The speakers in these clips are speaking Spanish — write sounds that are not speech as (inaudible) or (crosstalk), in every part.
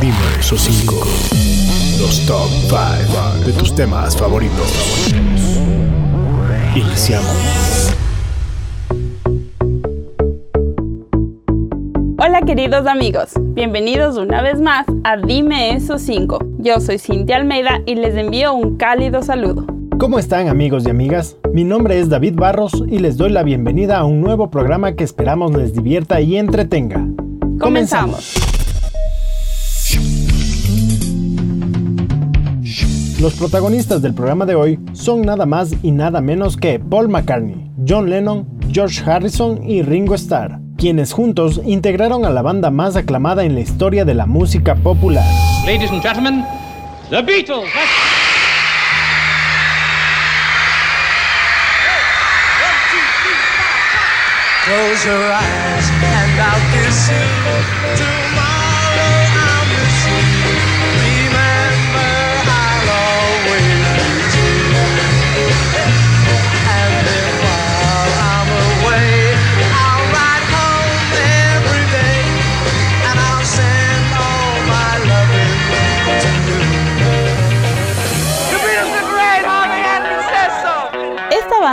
Dime esos cinco. Los top 5 de tus temas favoritos. Iniciamos. Hola queridos amigos, bienvenidos una vez más a Dime esos 5. Yo soy Cintia Almeida y les envío un cálido saludo. ¿Cómo están amigos y amigas? Mi nombre es David Barros y les doy la bienvenida a un nuevo programa que esperamos les divierta y entretenga. Comenzamos. Los protagonistas del programa de hoy son nada más y nada menos que Paul McCartney, John Lennon, George Harrison y Ringo Starr, quienes juntos integraron a la banda más aclamada en la historia de la música popular. Ladies and gentlemen, The Beatles. Close your eyes and I'll kiss you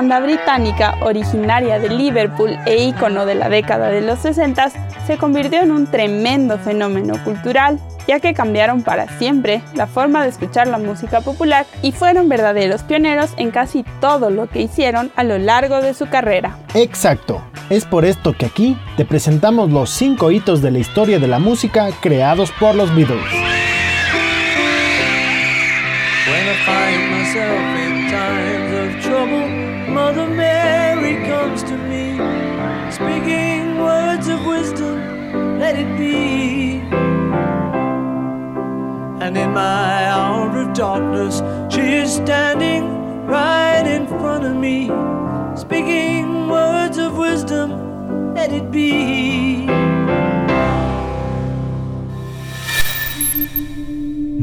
banda británica, originaria de Liverpool e ícono de la década de los 60, se convirtió en un tremendo fenómeno cultural, ya que cambiaron para siempre la forma de escuchar la música popular y fueron verdaderos pioneros en casi todo lo que hicieron a lo largo de su carrera. Exacto, es por esto que aquí te presentamos los 5 hitos de la historia de la música creados por los Beatles. Let it be. And in my hour of darkness, she is standing right in front of me, speaking words of wisdom, let it be.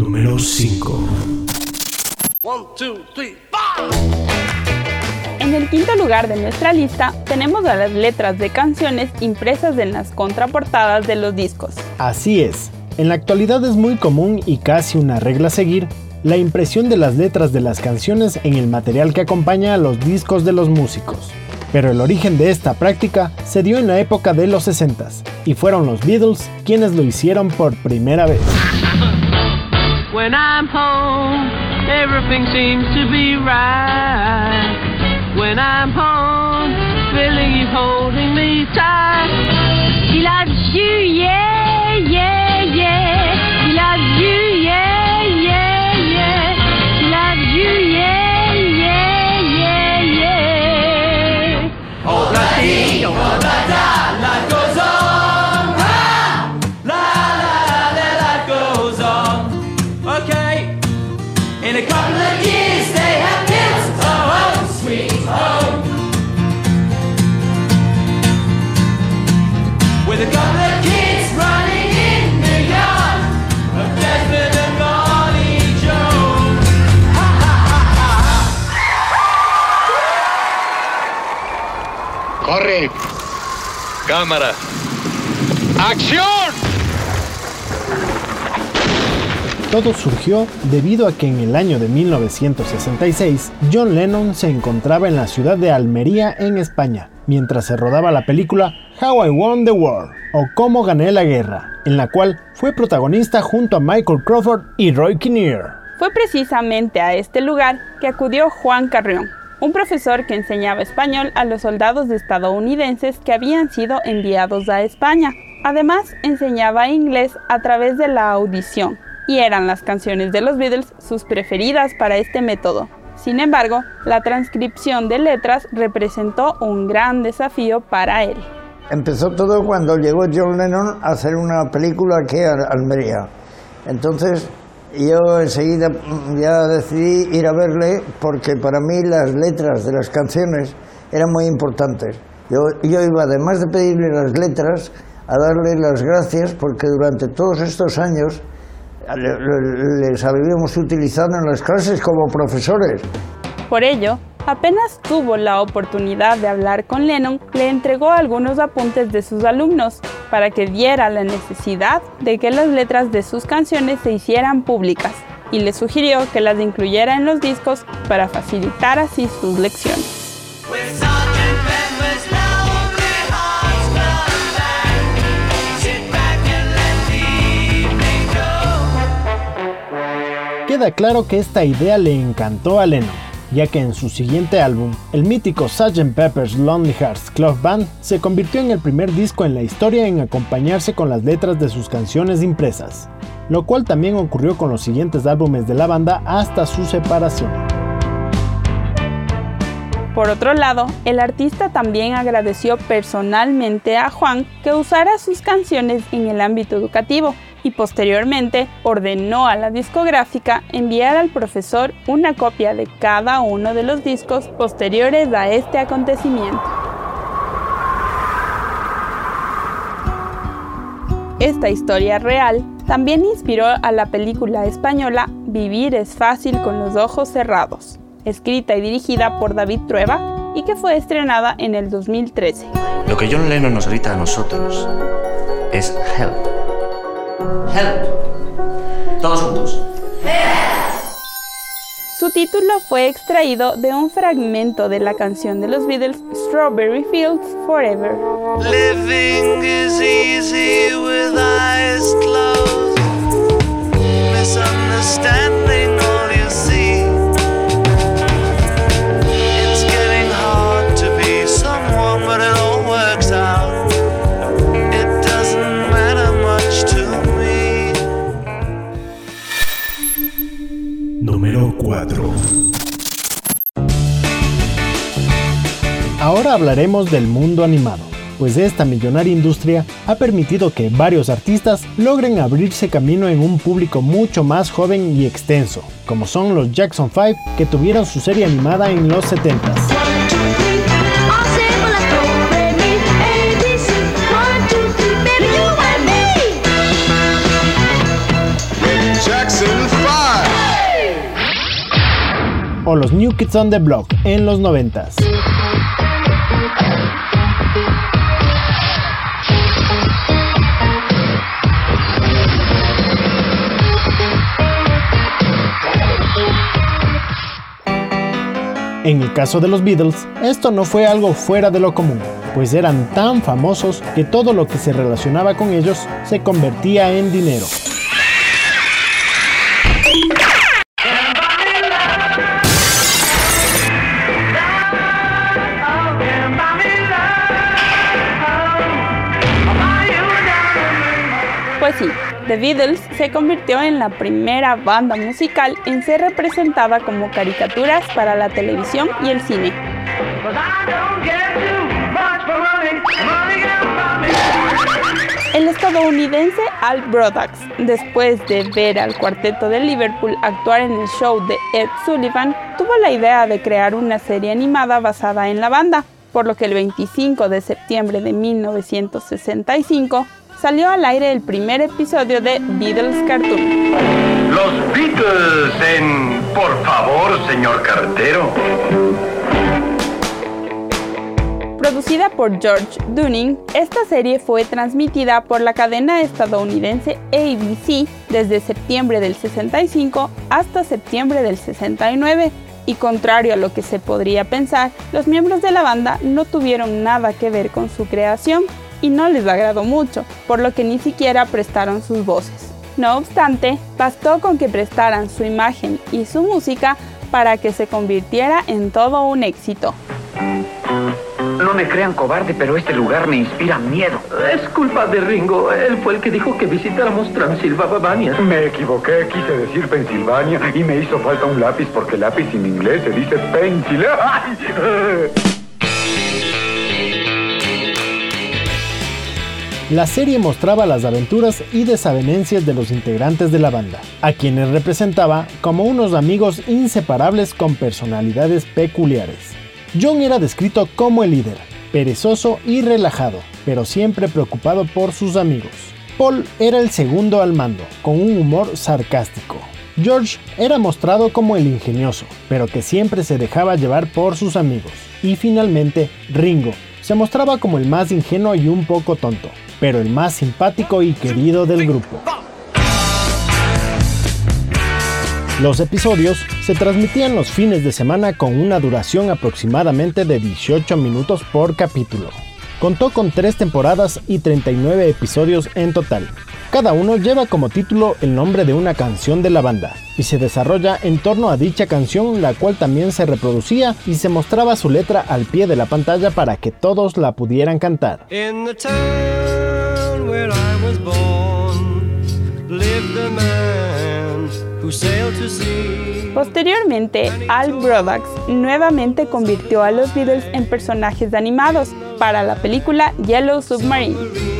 Número 5. One, two, three, four. En el quinto lugar de nuestra lista tenemos a las letras de canciones impresas en las contraportadas de los discos. Así es, en la actualidad es muy común y casi una regla a seguir la impresión de las letras de las canciones en el material que acompaña a los discos de los músicos. Pero el origen de esta práctica se dio en la época de los 60 y fueron los Beatles quienes lo hicieron por primera vez. When I'm home, everything seems to be right. When I'm home, feeling you holding me tight. He loves you, yeah, Cámara. ¡Acción! Todo surgió debido a que en el año de 1966 John Lennon se encontraba en la ciudad de Almería, en España, mientras se rodaba la película How I Won the War o Cómo gané la guerra, en la cual fue protagonista junto a Michael Crawford y Roy Kinnear. Fue precisamente a este lugar que acudió Juan Carrión, un profesor que enseñaba español a los soldados estadounidenses que habían sido enviados a España. Además, enseñaba inglés a través de la audición, y eran las canciones de los Beatles sus preferidas para este método. Sin embargo, la transcripción de letras representó un gran desafío para él. Empezó todo cuando llegó John Lennon a hacer una película aquí a Almería. Entonces yo enseguida mm, ya decidí ir a verle porque para mí las letras de las canciones eran muy importantes. Yo, yo iba, además de pedirle las letras, a darle las gracias porque durante todos estos años le- le- les habíamos utilizado en las clases como profesores. Por ello, Apenas tuvo la oportunidad de hablar con Lennon, le entregó algunos apuntes de sus alumnos para que viera la necesidad de que las letras de sus canciones se hicieran públicas y le sugirió que las incluyera en los discos para facilitar así sus lecciones. Queda claro que esta idea le encantó a Lennon, ya que en su siguiente álbum, el mítico Sgt. Pepper's Lonely Hearts Club Band se convirtió en el primer disco en la historia en acompañarse con las letras de sus canciones impresas, lo cual también ocurrió con los siguientes álbumes de la banda hasta su separación. Por otro lado, el artista también agradeció personalmente a Juan que usara sus canciones en el ámbito educativo y posteriormente ordenó a la discográfica enviar al profesor una copia de cada uno de los discos posteriores a este acontecimiento. Esta historia real también inspiró a la película española Vivir es fácil con los ojos cerrados, escrita y dirigida por David Trueba y que fue estrenada en el 2013. Lo que John Lennon nos grita a nosotros es help. Help. Todos juntos. Su título fue extraído de un fragmento de la canción de los Beatles Strawberry Fields Forever. Living is easy with eyes closed. Misunderstanding Ahora hablaremos del mundo animado, pues esta millonaria industria ha permitido que varios artistas logren abrirse camino en un público mucho más joven y extenso, como son los Jackson 5 que tuvieron su serie animada en los 70s. Jackson 5. o los New Kids on the Block en los 90s. En el caso de los Beatles, esto no fue algo fuera de lo común, pues eran tan famosos que todo lo que se relacionaba con ellos se convertía en dinero. The Beatles se convirtió en la primera banda musical en ser representada como caricaturas para la televisión y el cine. El estadounidense Al Brodax, después de ver al cuarteto de Liverpool actuar en el show de Ed Sullivan, tuvo la idea de crear una serie animada basada en la banda, por lo que el 25 de septiembre de 1965 salió al aire el primer episodio de Beatles Cartoon. Los Beatles en Por favor, señor cartero. Producida por George Dunning, esta serie fue transmitida por la cadena estadounidense ABC desde septiembre del 65 hasta septiembre del 69. Y contrario a lo que se podría pensar, los miembros de la banda no tuvieron nada que ver con su creación y no les agradó mucho, por lo que ni siquiera prestaron sus voces. No obstante, bastó con que prestaran su imagen y su música para que se convirtiera en todo un éxito. No me crean cobarde, pero este lugar me inspira miedo. Es culpa de Ringo. Él fue el que dijo que visitáramos Transilvania. Me equivoqué, quise decir Pensilvania y me hizo falta un lápiz porque lápiz en inglés se dice pencil. (laughs) La serie mostraba las aventuras y desavenencias de los integrantes de la banda, a quienes representaba como unos amigos inseparables con personalidades peculiares. John era descrito como el líder, perezoso y relajado, pero siempre preocupado por sus amigos. Paul era el segundo al mando, con un humor sarcástico. George era mostrado como el ingenioso, pero que siempre se dejaba llevar por sus amigos. Y finalmente, Ringo se mostraba como el más ingenuo y un poco tonto, pero el más simpático y querido del grupo. Los episodios se transmitían los fines de semana con una duración aproximadamente de 18 minutos por capítulo. Contó con 3 temporadas y 39 episodios en total. Cada uno lleva como título el nombre de una canción de la banda y se desarrolla en torno a dicha canción la cual también se reproducía y se mostraba su letra al pie de la pantalla para que todos la pudieran cantar. In the town where I was born lived a man who sailed to sea. Posteriormente, Al Brodax nuevamente convirtió a los Beatles en personajes animados para la película Yellow Submarine.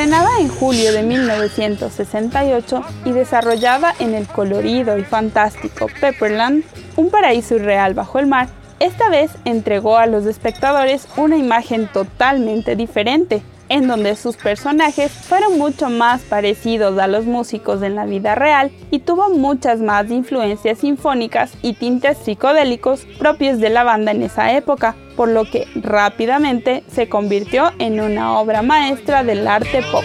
Estrenada en julio de 1968 y desarrollada en el colorido y fantástico Pepperland, un paraíso irreal bajo el mar, esta vez entregó a los espectadores una imagen totalmente diferente, en donde sus personajes fueron mucho más parecidos a los músicos en la vida real y tuvo muchas más influencias sinfónicas y tintes psicodélicos propios de la banda en esa época, por lo que rápidamente se convirtió en una obra maestra del arte pop.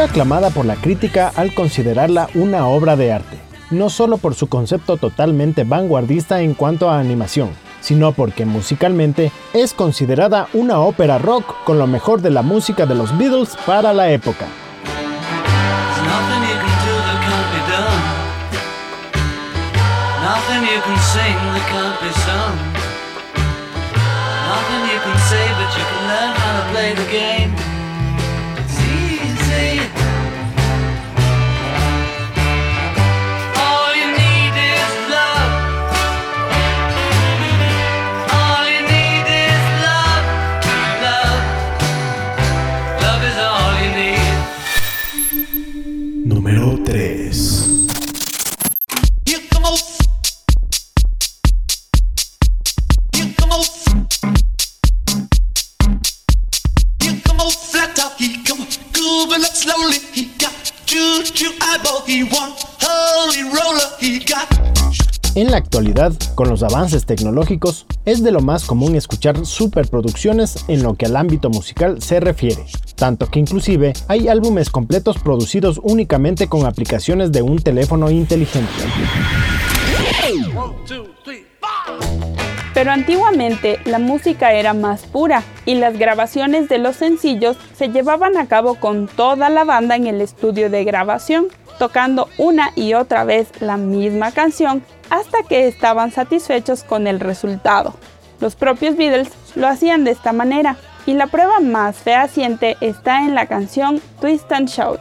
Aclamada por la crítica al considerarla una obra de arte, no solo por su concepto totalmente vanguardista en cuanto a animación, sino porque musicalmente es considerada una ópera rock con lo mejor de la música de los Beatles para la época. Con los avances tecnológicos, es de lo más común escuchar superproducciones en lo que al ámbito musical se refiere, tanto que inclusive hay álbumes completos producidos únicamente con aplicaciones de un teléfono inteligente. Pero antiguamente la música era más pura y las grabaciones de los sencillos se llevaban a cabo con toda la banda en el estudio de grabación, tocando una y otra vez la misma canción hasta que estaban satisfechos con el resultado. Los propios Beatles lo hacían de esta manera y la prueba más fehaciente está en la canción Twist and Shout.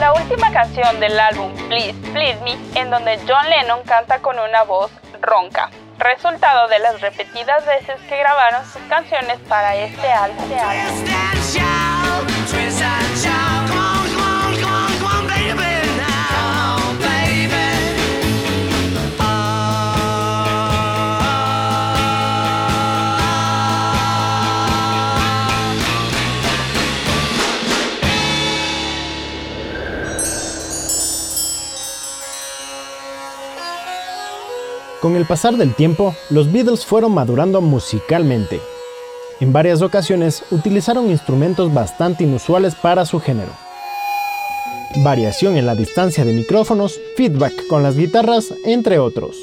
La última canción del álbum Please, Please Me, en donde John Lennon canta con una voz ronca, resultado de las repetidas veces que grabaron sus canciones para este álbum. Con el pasar del tiempo, los Beatles fueron madurando musicalmente. En varias ocasiones utilizaron instrumentos bastante inusuales para su género. Variación en la distancia de micrófonos, feedback con las guitarras, entre otros.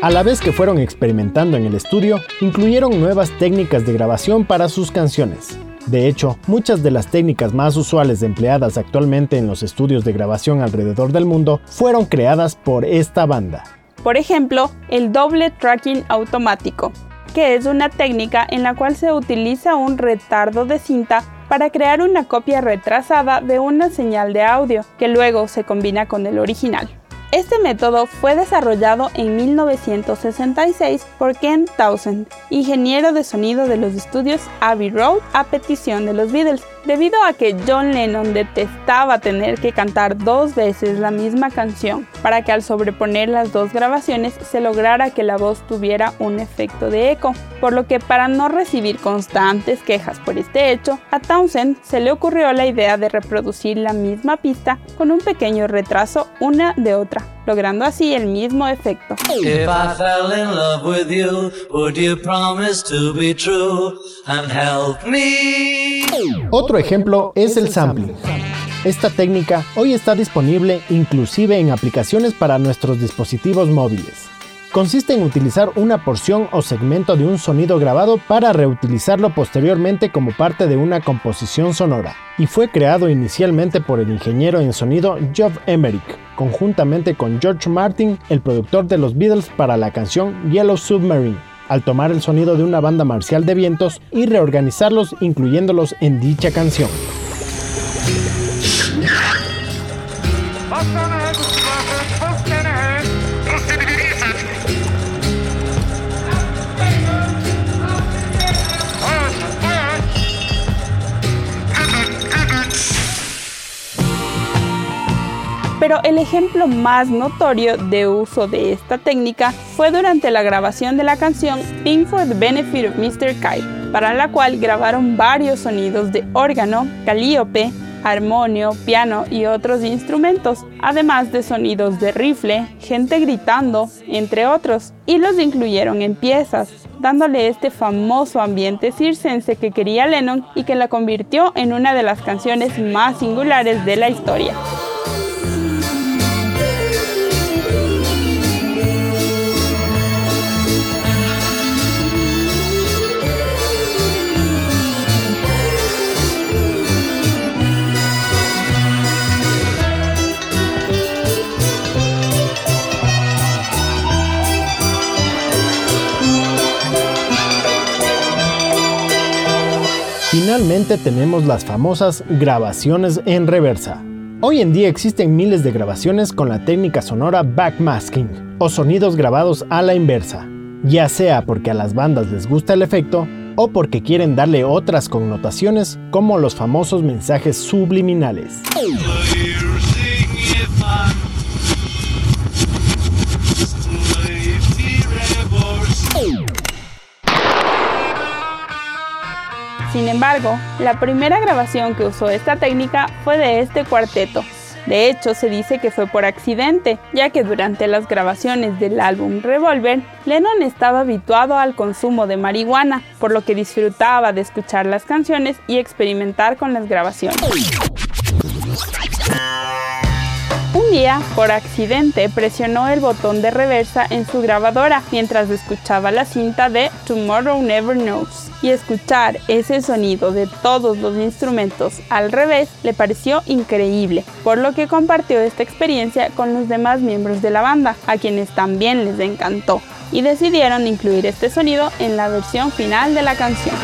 A la vez que fueron experimentando en el estudio, incluyeron nuevas técnicas de grabación para sus canciones. De hecho, muchas de las técnicas más usuales empleadas actualmente en los estudios de grabación alrededor del mundo fueron creadas por esta banda. Por ejemplo, el doble tracking automático, que es una técnica en la cual se utiliza un retardo de cinta para crear una copia retrasada de una señal de audio, que luego se combina con el original. Este método fue desarrollado en 1966 por Ken Townsend, ingeniero de sonido de los estudios Abbey Road a petición de los Beatles, debido a que John Lennon detestaba tener que cantar dos veces la misma canción para que al sobreponer las dos grabaciones se lograra que la voz tuviera un efecto de eco, por lo que para no recibir constantes quejas por este hecho, a Townsend se le ocurrió la idea de reproducir la misma pista con un pequeño retraso una de otra, logrando así el mismo efecto. If I fell in love with you, would you promise to be true and help me? Otro ejemplo es el sampling. Esta técnica hoy está disponible inclusive en aplicaciones para nuestros dispositivos móviles. Consiste en utilizar una porción o segmento de un sonido grabado para reutilizarlo posteriormente como parte de una composición sonora, y fue creado inicialmente por el ingeniero en sonido Geoff Emerick, conjuntamente con George Martin, el productor de los Beatles para la canción Yellow Submarine, al tomar el sonido de una banda marcial de vientos y reorganizarlos incluyéndolos en dicha canción. Pero el ejemplo más notorio de uso de esta técnica fue durante la grabación de la canción Pink for the Benefit of Mr. Kite, para la cual grabaron varios sonidos de órgano, calíope, armonio, piano y otros instrumentos, además de sonidos de rifle, gente gritando, entre otros, y los incluyeron en piezas, dándole este famoso ambiente circense que quería Lennon y que la convirtió en una de las canciones más singulares de la historia. Finalmente tenemos las famosas grabaciones en reversa. Hoy en día existen miles de grabaciones con la técnica sonora backmasking o sonidos grabados a la inversa, ya sea porque a las bandas les gusta el efecto o porque quieren darle otras connotaciones como los famosos mensajes subliminales. Sin embargo, la primera grabación que usó esta técnica fue de este cuarteto. De hecho, se dice que fue por accidente, ya que durante las grabaciones del álbum Revolver, Lennon estaba habituado al consumo de marihuana, por lo que disfrutaba de escuchar las canciones y experimentar con las grabaciones. Un día, por accidente, presionó el botón de reversa en su grabadora mientras escuchaba la cinta de Tomorrow Never Knows. Y escuchar ese sonido de todos los instrumentos al revés le pareció increíble, por lo que compartió esta experiencia con los demás miembros de la banda, a quienes también les encantó, y decidieron incluir este sonido en la versión final de la canción.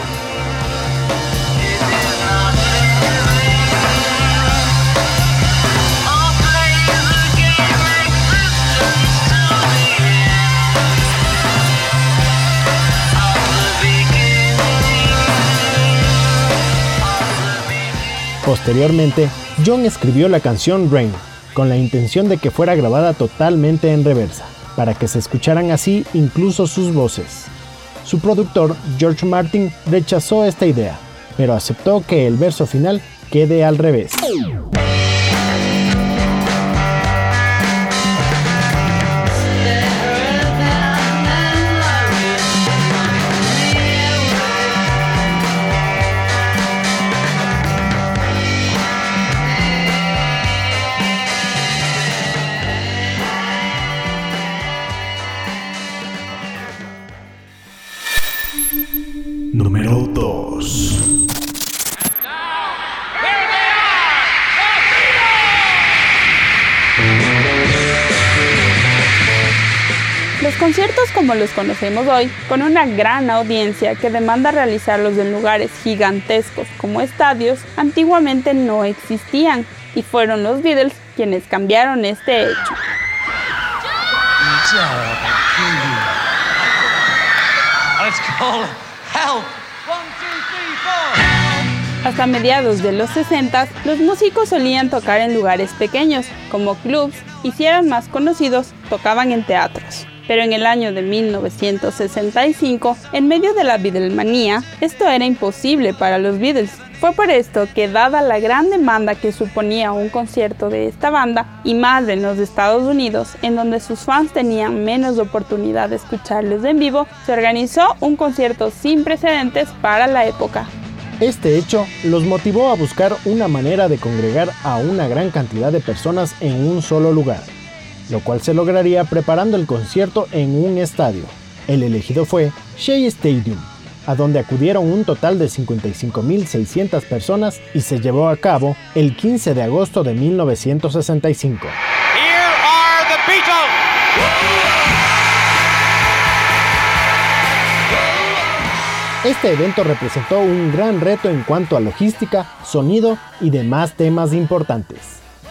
Posteriormente, John escribió la canción Rain, con la intención de que fuera grabada totalmente en reversa, para que se escucharan así incluso sus voces. Su productor, George Martin, rechazó esta idea, pero aceptó que el verso final quede al revés. Como los conocemos hoy, con una gran audiencia que demanda realizarlos en lugares gigantescos como estadios, antiguamente no existían y fueron los Beatles quienes cambiaron este hecho. Hasta mediados de los 60, los músicos solían tocar en lugares pequeños, como clubs, y si eran más conocidos, tocaban en teatros. Pero en el año de 1965, en medio de la Beatlemanía, esto era imposible para los Beatles. Fue por esto que, dada la gran demanda que suponía un concierto de esta banda, y más en los Estados Unidos, en donde sus fans tenían menos oportunidad de escucharles en vivo, se organizó un concierto sin precedentes para la época. Este hecho los motivó a buscar una manera de congregar a una gran cantidad de personas en un solo lugar, lo cual se lograría preparando el concierto en un estadio. El elegido fue Shea Stadium, a donde acudieron un total de 55.600 personas y se llevó a cabo el 15 de agosto de 1965. Here are the Beatles. Este evento representó un gran reto en cuanto a logística, sonido y demás temas importantes.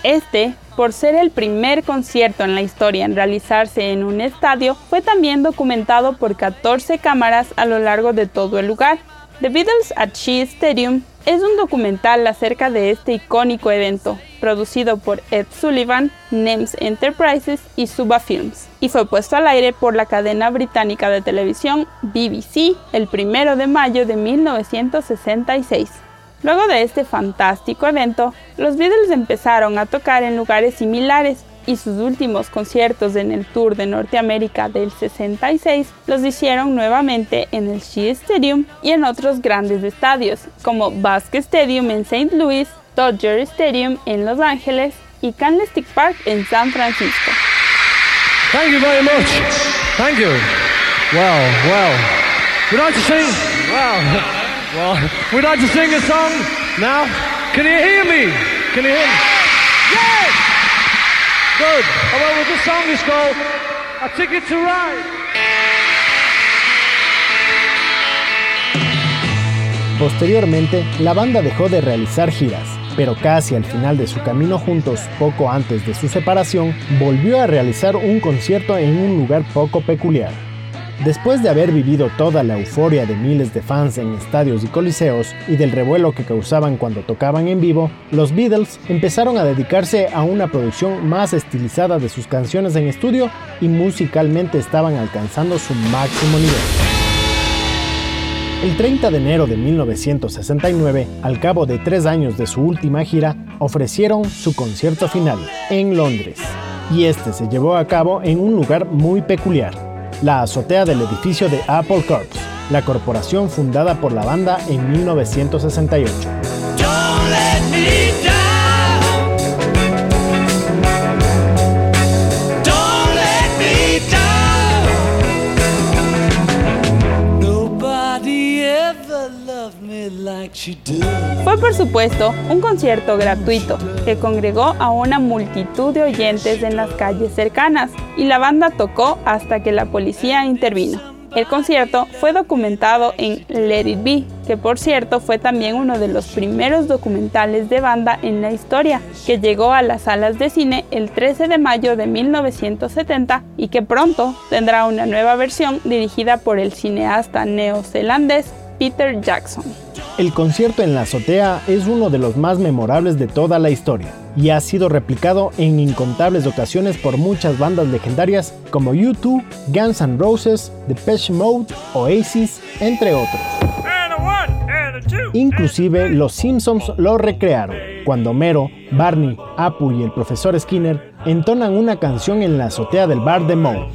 Este, por ser el primer concierto en la historia en realizarse en un estadio, fue también documentado por 14 cámaras a lo largo de todo el lugar. The Beatles at Shea Stadium es un documental acerca de este icónico evento, producido por Ed Sullivan, NEMS Enterprises y Suba Films, y fue puesto al aire por la cadena británica de televisión BBC el 1 de mayo de 1966. Luego de este fantástico evento, los Beatles empezaron a tocar en lugares similares y sus últimos conciertos en el Tour de Norteamérica del 66 los hicieron nuevamente en el Shea Stadium y en otros grandes estadios, como Basque Stadium en St. Louis, Dodger Stadium en Los Ángeles y Candlestick Park en San Francisco. Thank you very much. Thank you. We'd like to sing. Wow. (laughs) Well, we'd like to sing a song now. Can you hear me? Can you hear me? Yes! Good. Oh, well, this song is called A Ticket to Ride. Posteriormente, la banda dejó de realizar giras, pero casi al final de su camino juntos, poco antes de su separación, volvió a realizar un concierto en un lugar poco peculiar. Después de haber vivido toda la euforia de miles de fans en estadios y coliseos y del revuelo que causaban cuando tocaban en vivo, los Beatles empezaron a dedicarse a una producción más estilizada de sus canciones en estudio y musicalmente estaban alcanzando su máximo nivel. El 30 de enero de 1969, al cabo de tres años de su última gira, ofrecieron su concierto final en Londres, y este se llevó a cabo en un lugar muy peculiar, la azotea del edificio de Apple Corps, la corporación fundada por la banda en 1968. Fue por supuesto un concierto gratuito que congregó a una multitud de oyentes en las calles cercanas y la banda tocó hasta que la policía intervino. El concierto fue documentado en Let It Be, que por cierto fue también uno de los primeros documentales de banda en la historia, que llegó a las salas de cine el 13 de mayo de 1970 y que pronto tendrá una nueva versión dirigida por el cineasta neozelandés Peter Jackson. El concierto en la azotea es uno de los más memorables de toda la historia y ha sido replicado en incontables ocasiones por muchas bandas legendarias como U2, Guns N' Roses, Depeche Mode, Oasis, entre otros. Inclusive los Simpsons lo recrearon, cuando Homero, Barney, Apu y el profesor Skinner entonan una canción en la azotea del bar de Moe.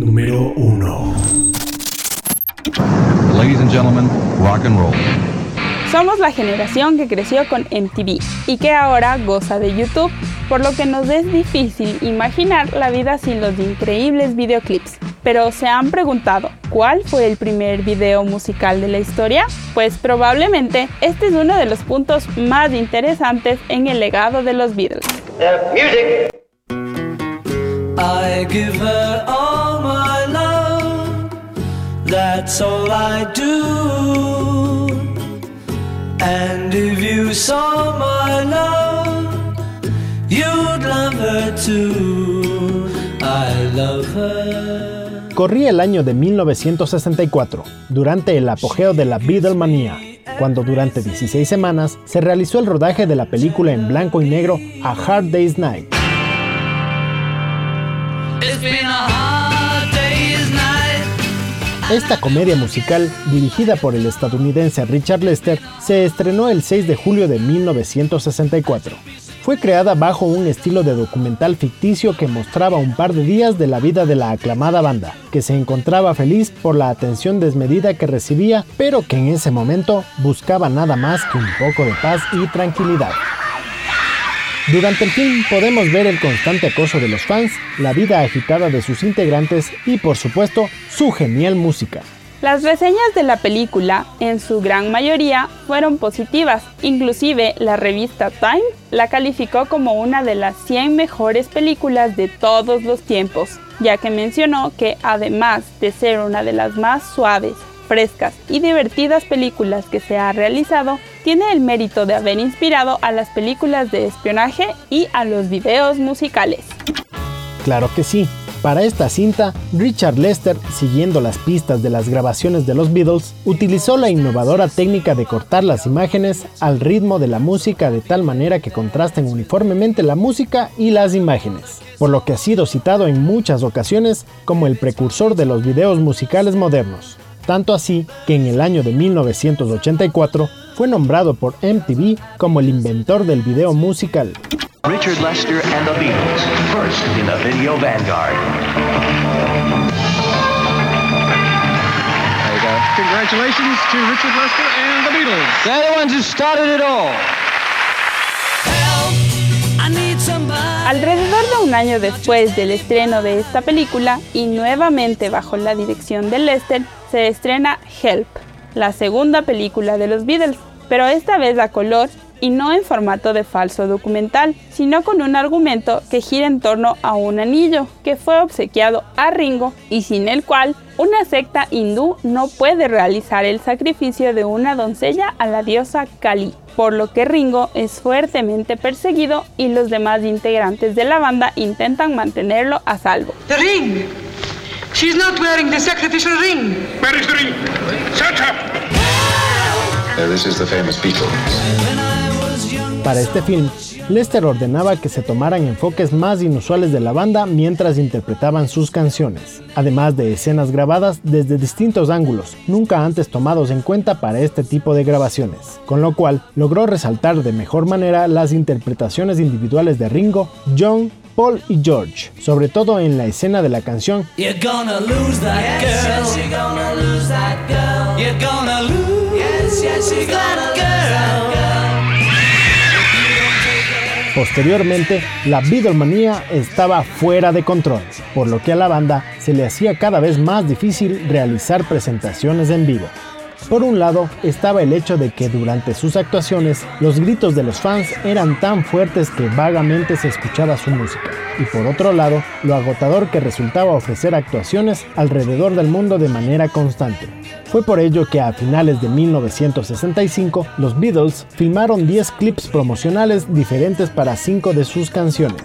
Número 1. Ladies and gentlemen, rock and roll. Somos la generación que creció con MTV y que ahora goza de YouTube, por lo que nos es difícil imaginar la vida sin los increíbles videoclips. Pero ¿se han preguntado cuál fue el primer video musical de la historia? Pues probablemente este es uno de los puntos más interesantes en el legado de los Beatles. I give her all. That's all I do. And if you saw my love, you'd love her too. I love her. Corría el año de 1964, durante el apogeo de la Beatlemanía, cuando durante 16 semanas se realizó el rodaje de la película en blanco y negro A Hard Day's Night. It's been a hard day's night. Esta comedia musical, dirigida por el estadounidense Richard Lester, se estrenó el 6 de julio de 1964. Fue creada bajo un estilo de documental ficticio que mostraba un par de días de la vida de la aclamada banda, que se encontraba feliz por la atención desmedida que recibía, pero que en ese momento buscaba nada más que un poco de paz y tranquilidad. Durante el film podemos ver el constante acoso de los fans, la vida agitada de sus integrantes y por supuesto su genial música. Las reseñas de la película, en su gran mayoría, fueron positivas. Inclusive la revista Time la calificó como una de las 100 mejores películas de todos los tiempos, ya que mencionó que además de ser una de las más suaves, frescas y divertidas películas que se ha realizado, tiene el mérito de haber inspirado a las películas de espionaje y a los videos musicales. Claro que sí. Para esta cinta, Richard Lester, siguiendo las pistas de las grabaciones de los Beatles, utilizó la innovadora técnica de cortar las imágenes al ritmo de la música de tal manera que contrasten uniformemente la música y las imágenes, por lo que ha sido citado en muchas ocasiones como el precursor de los videos musicales modernos. Tanto así que en el año de 1984 fue nombrado por MTV como el inventor del video musical. Richard Lester and the Beatles, first in the video vanguard. There you go. Congratulations to Richard Lester and the Beatles. They're the ones who started it all. Alrededor de un año después del estreno de esta película y nuevamente bajo la dirección de Lester, se estrena Help, la segunda película de los Beatles, pero esta vez a color y no en formato de falso documental, sino con un argumento que gira en torno a un anillo que fue obsequiado a Ringo y sin el cual una secta hindú no puede realizar el sacrificio de una doncella a la diosa Kali, por lo que Ringo es fuertemente perseguido y los demás integrantes de la banda intentan mantenerlo a salvo. The ring. She's not wearing the sacrificial ring. Where is the ring? Shut up! Uh, this is the famous Beatles. Para este film, Lester ordenaba que se tomaran enfoques más inusuales de la banda mientras interpretaban sus canciones, además de escenas grabadas desde distintos ángulos, nunca antes tomados en cuenta para este tipo de grabaciones, con lo cual logró resaltar de mejor manera las interpretaciones individuales de Ringo, John, Paul y George, sobre todo en la escena de la canción. You're Posteriormente, la Beatlemanía estaba fuera de control, por lo que a la banda se le hacía cada vez más difícil realizar presentaciones en vivo. Por un lado, estaba el hecho de que durante sus actuaciones los gritos de los fans eran tan fuertes que vagamente se escuchaba su música. Y por otro lado, lo agotador que resultaba ofrecer actuaciones alrededor del mundo de manera constante. Fue por ello que a finales de 1965 los Beatles filmaron 10 clips promocionales diferentes para 5 de sus canciones.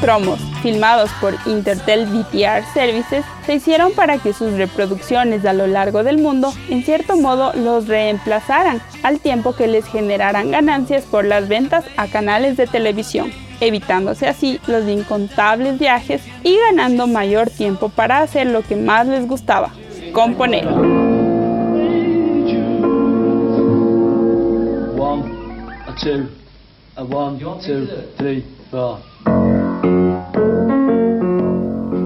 promos, filmados por Intertel VTR Services, se hicieron para que sus reproducciones a lo largo del mundo, en cierto modo, los reemplazaran, al tiempo que les generaran ganancias por las ventas a canales de televisión evitándose así los incontables viajes y ganando mayor tiempo para hacer lo que más les gustaba, componer. One, two, one, two, three, four.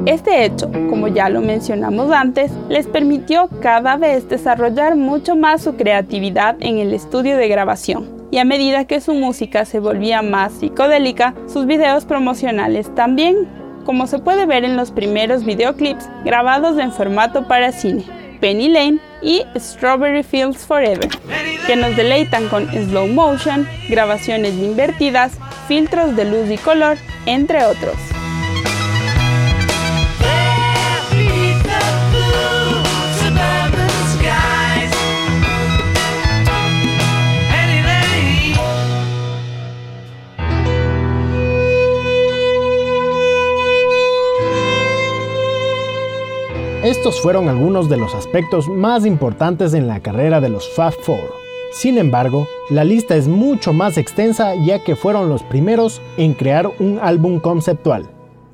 Este hecho, como ya lo mencionamos antes, les permitió cada vez desarrollar mucho más su creatividad en el estudio de grabación. Y a medida que su música se volvía más psicodélica, sus videos promocionales también, como se puede ver en los primeros videoclips grabados en formato para cine, Penny Lane y Strawberry Fields Forever, que nos deleitan con slow motion, grabaciones invertidas, filtros de luz y color, entre otros. Estos fueron algunos de los aspectos más importantes en la carrera de los Fab Four. Sin embargo, la lista es mucho más extensa ya que fueron los primeros en crear un álbum conceptual.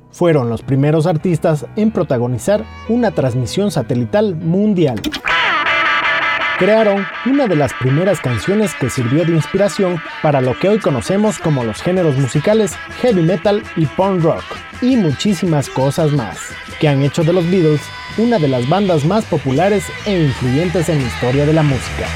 Fueron los primeros artistas en protagonizar una transmisión satelital mundial. Crearon una de las primeras canciones que sirvió de inspiración para lo que hoy conocemos como los géneros musicales heavy metal y punk rock, y muchísimas cosas más, que han hecho de los Beatles una de las bandas más populares e influyentes en la historia de la música.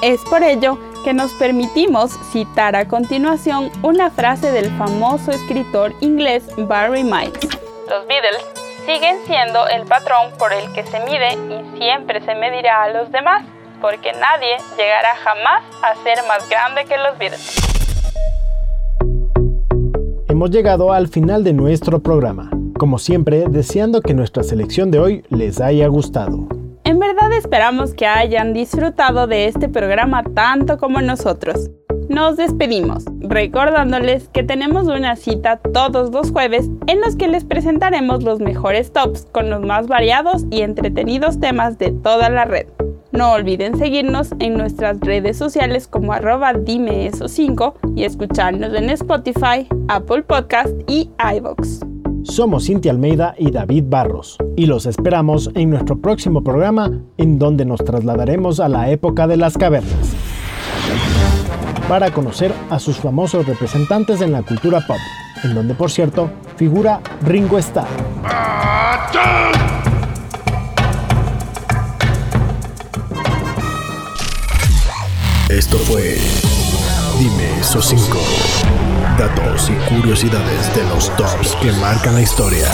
Es por ello que nos permitimos citar a continuación una frase del famoso escritor inglés Barry Miles. Los Beatles siguen siendo el patrón por el que se mide y siempre se medirá a los demás, porque nadie llegará jamás a ser más grande que los Beatles. Hemos llegado al final de nuestro programa. Como siempre, deseando que nuestra selección de hoy les haya gustado. En verdad esperamos que hayan disfrutado de este programa tanto como nosotros. Nos despedimos, recordándoles que tenemos una cita todos los jueves en los que les presentaremos los mejores tops con los más variados y entretenidos temas de toda la red. No olviden seguirnos en nuestras redes sociales como arroba dime eso 5 y escucharnos en Spotify, Apple Podcast y iVoox. Somos Cintia Almeida y David Barros, y los esperamos en nuestro próximo programa, en donde nos trasladaremos a la época de las cavernas, para conocer a sus famosos representantes en la cultura pop, en donde, por cierto, figura Ringo Starr. Esto fue Dime esos 5 datos y curiosidades de los tops que marcan la historia.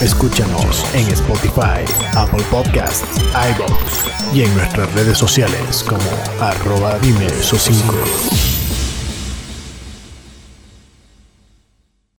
Escúchanos en Spotify, Apple Podcasts, iVoox y en nuestras redes sociales como arroba dime esos 5.